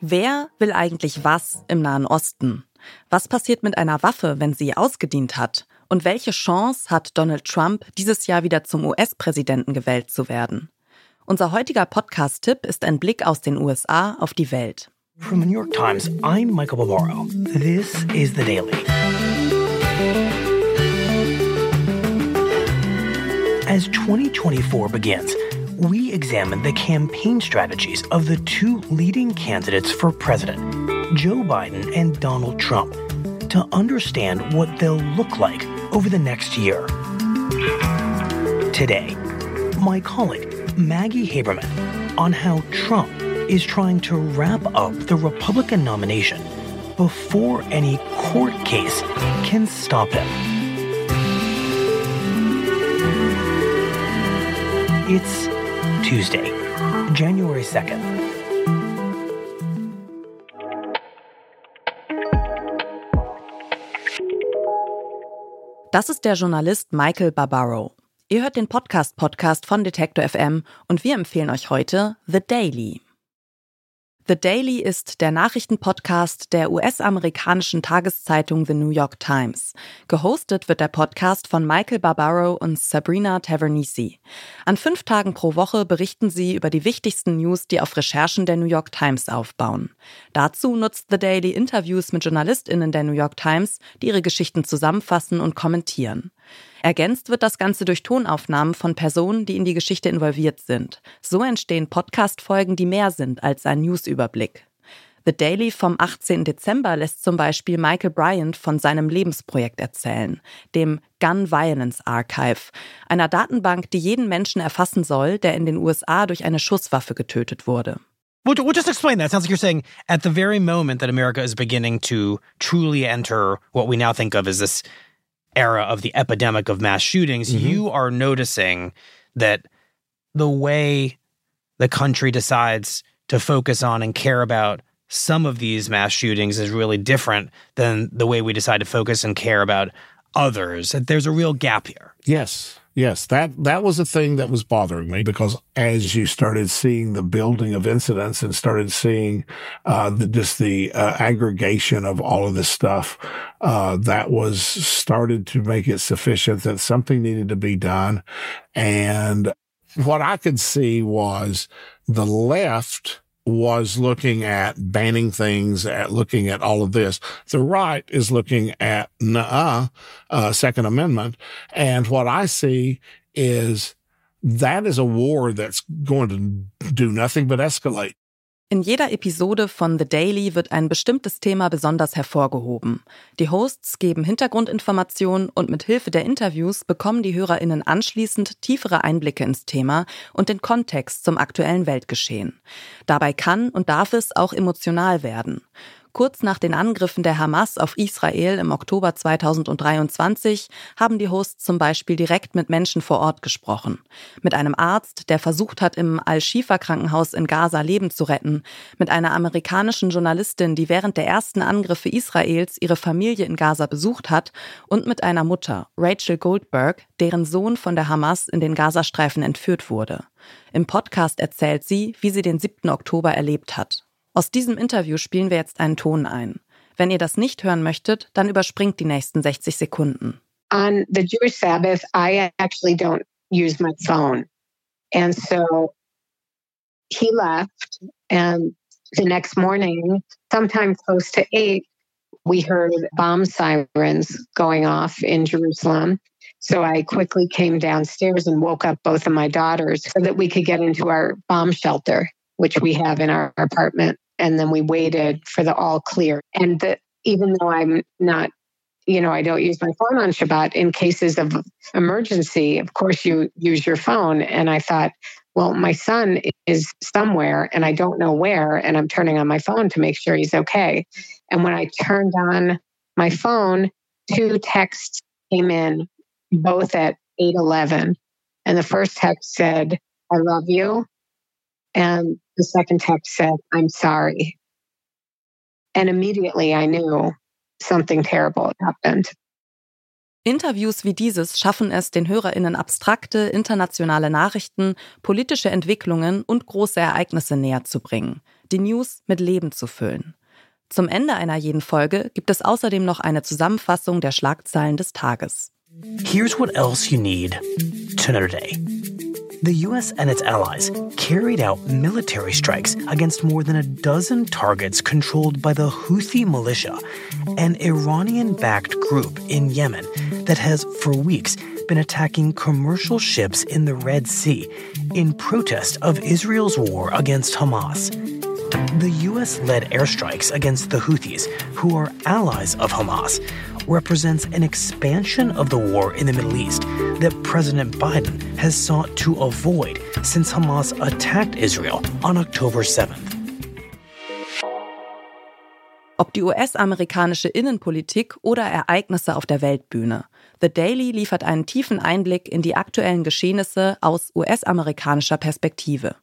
Wer will eigentlich was im Nahen Osten? Was passiert mit einer Waffe, wenn sie ausgedient hat? Und welche Chance hat Donald Trump, dieses Jahr wieder zum US-Präsidenten gewählt zu werden? Unser heutiger Podcast-Tipp ist ein Blick aus den USA auf die Welt. From the New York Times, I'm Michael Barbaro. This is The Daily. As 2024 begins, we examine the campaign strategies of the two leading candidates for president, Joe Biden and Donald Trump, to understand what they'll look like over the next year. Today, my colleague Maggie Haberman on how Trump is trying to wrap up the Republican nomination before any court case can stop him. It's Tuesday, January 2nd. Das ist der Journalist Michael Barbaro. Ihr hört den Podcast-Podcast von Detektor FM und wir empfehlen euch heute The Daily. The Daily ist der Nachrichtenpodcast der US-amerikanischen Tageszeitung The New York Times. Gehostet wird der Podcast von Michael Barbaro und Sabrina Tavernisi. An fünf Tagen pro Woche berichten sie über die wichtigsten News, die auf Recherchen der New York Times aufbauen. Dazu nutzt The Daily Interviews mit JournalistInnen der New York Times, die ihre Geschichten zusammenfassen und kommentieren. Ergänzt wird das Ganze durch Tonaufnahmen von Personen, die in die Geschichte involviert sind. So entstehen Podcast-Folgen, die mehr sind als ein Newsüberblick. The Daily vom 18. Dezember lässt zum Beispiel Michael Bryant von seinem Lebensprojekt erzählen, dem Gun Violence Archive, einer Datenbank, die jeden Menschen erfassen soll, der in den USA durch eine Schusswaffe getötet wurde. Well, just explain that. It sounds like you're saying at the very moment that America is beginning to truly enter what we now think of as this era of the epidemic of mass shootings, mm-hmm. you are noticing that the way the country decides to focus on and care about some of these mass shootings is really different than the way we decide to focus and care about others. That there's a real gap here. Yes. Yes, that that was a thing that was bothering me because as you started seeing the building of incidents and started seeing uh, the, just the uh, aggregation of all of this stuff, uh, that was started to make it sufficient that something needed to be done. And what I could see was the left was looking at banning things, at looking at all of this. The right is looking at nah, uh, Second Amendment. And what I see is that is a war that's going to do nothing but escalate. In jeder Episode von The Daily wird ein bestimmtes Thema besonders hervorgehoben. Die Hosts geben Hintergrundinformationen und mit Hilfe der Interviews bekommen die Hörerinnen anschließend tiefere Einblicke ins Thema und den Kontext zum aktuellen Weltgeschehen. Dabei kann und darf es auch emotional werden. Kurz nach den Angriffen der Hamas auf Israel im Oktober 2023 haben die Hosts zum Beispiel direkt mit Menschen vor Ort gesprochen. Mit einem Arzt, der versucht hat, im Al-Shifa-Krankenhaus in Gaza Leben zu retten. Mit einer amerikanischen Journalistin, die während der ersten Angriffe Israels ihre Familie in Gaza besucht hat. Und mit einer Mutter, Rachel Goldberg, deren Sohn von der Hamas in den Gazastreifen entführt wurde. Im Podcast erzählt sie, wie sie den 7. Oktober erlebt hat. Aus diesem Interview spielen wir jetzt einen Ton ein. Wenn ihr das nicht hören möchtet, dann überspringt die nächsten 60 Sekunden. On the Jewish Sabbath, I actually don't use my phone. And so he left and the next morning, sometime close to eight, we heard bomb sirens going off in Jerusalem. So I quickly came downstairs and woke up both of my daughters so that we could get into our bomb shelter, which we have in our apartment and then we waited for the all clear. And the, even though I'm not, you know, I don't use my phone on Shabbat, in cases of emergency, of course, you use your phone. And I thought, well, my son is somewhere and I don't know where, and I'm turning on my phone to make sure he's okay. And when I turned on my phone, two texts came in, both at 8:11. And the first text said, I love you. And the second text said, I'm sorry. And immediately I knew something terrible had happened. Interviews wie dieses schaffen es, den HörerInnen abstrakte, internationale Nachrichten, politische Entwicklungen und große Ereignisse näher zu bringen. die News mit Leben zu füllen. Zum Ende einer jeden Folge gibt es außerdem noch eine Zusammenfassung der Schlagzeilen des Tages. Here's what else you need to know today. The US and its allies carried out military strikes against more than a dozen targets controlled by the Houthi militia, an Iranian backed group in Yemen that has, for weeks, been attacking commercial ships in the Red Sea in protest of Israel's war against Hamas. The U.S. led airstrikes against the Houthis, who are allies of Hamas, represents an expansion of the war in the Middle East that President Biden has sought to avoid since Hamas attacked Israel on October 7th. Ob die US-amerikanische Innenpolitik oder Ereignisse auf der Weltbühne. The Daily liefert einen tiefen Einblick in die aktuellen Geschehnisse aus US-amerikanischer Perspektive.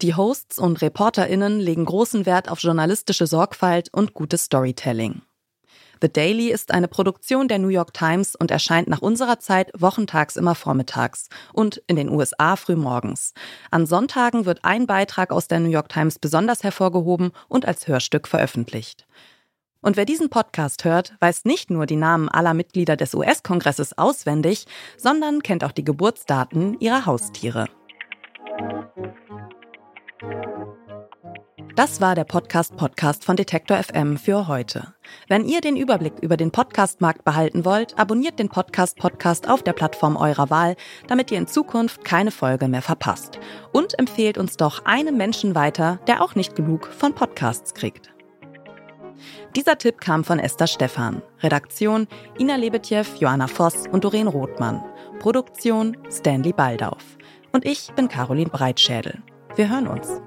Die Hosts und ReporterInnen legen großen Wert auf journalistische Sorgfalt und gutes Storytelling. The Daily ist eine Produktion der New York Times und erscheint nach unserer Zeit wochentags immer vormittags und in den USA frühmorgens. An Sonntagen wird ein Beitrag aus der New York Times besonders hervorgehoben und als Hörstück veröffentlicht. Und wer diesen Podcast hört, weiß nicht nur die Namen aller Mitglieder des US-Kongresses auswendig, sondern kennt auch die Geburtsdaten ihrer Haustiere. Das war der Podcast Podcast von Detektor FM für heute. Wenn ihr den Überblick über den Podcastmarkt behalten wollt, abonniert den Podcast Podcast auf der Plattform eurer Wahl, damit ihr in Zukunft keine Folge mehr verpasst. Und empfehlt uns doch einem Menschen weiter, der auch nicht genug von Podcasts kriegt. Dieser Tipp kam von Esther Stephan. Redaktion Ina Lebetjew, Joanna Voss und Doreen Rothmann. Produktion Stanley Baldauf. Und ich bin Caroline Breitschädel. Wir hören uns.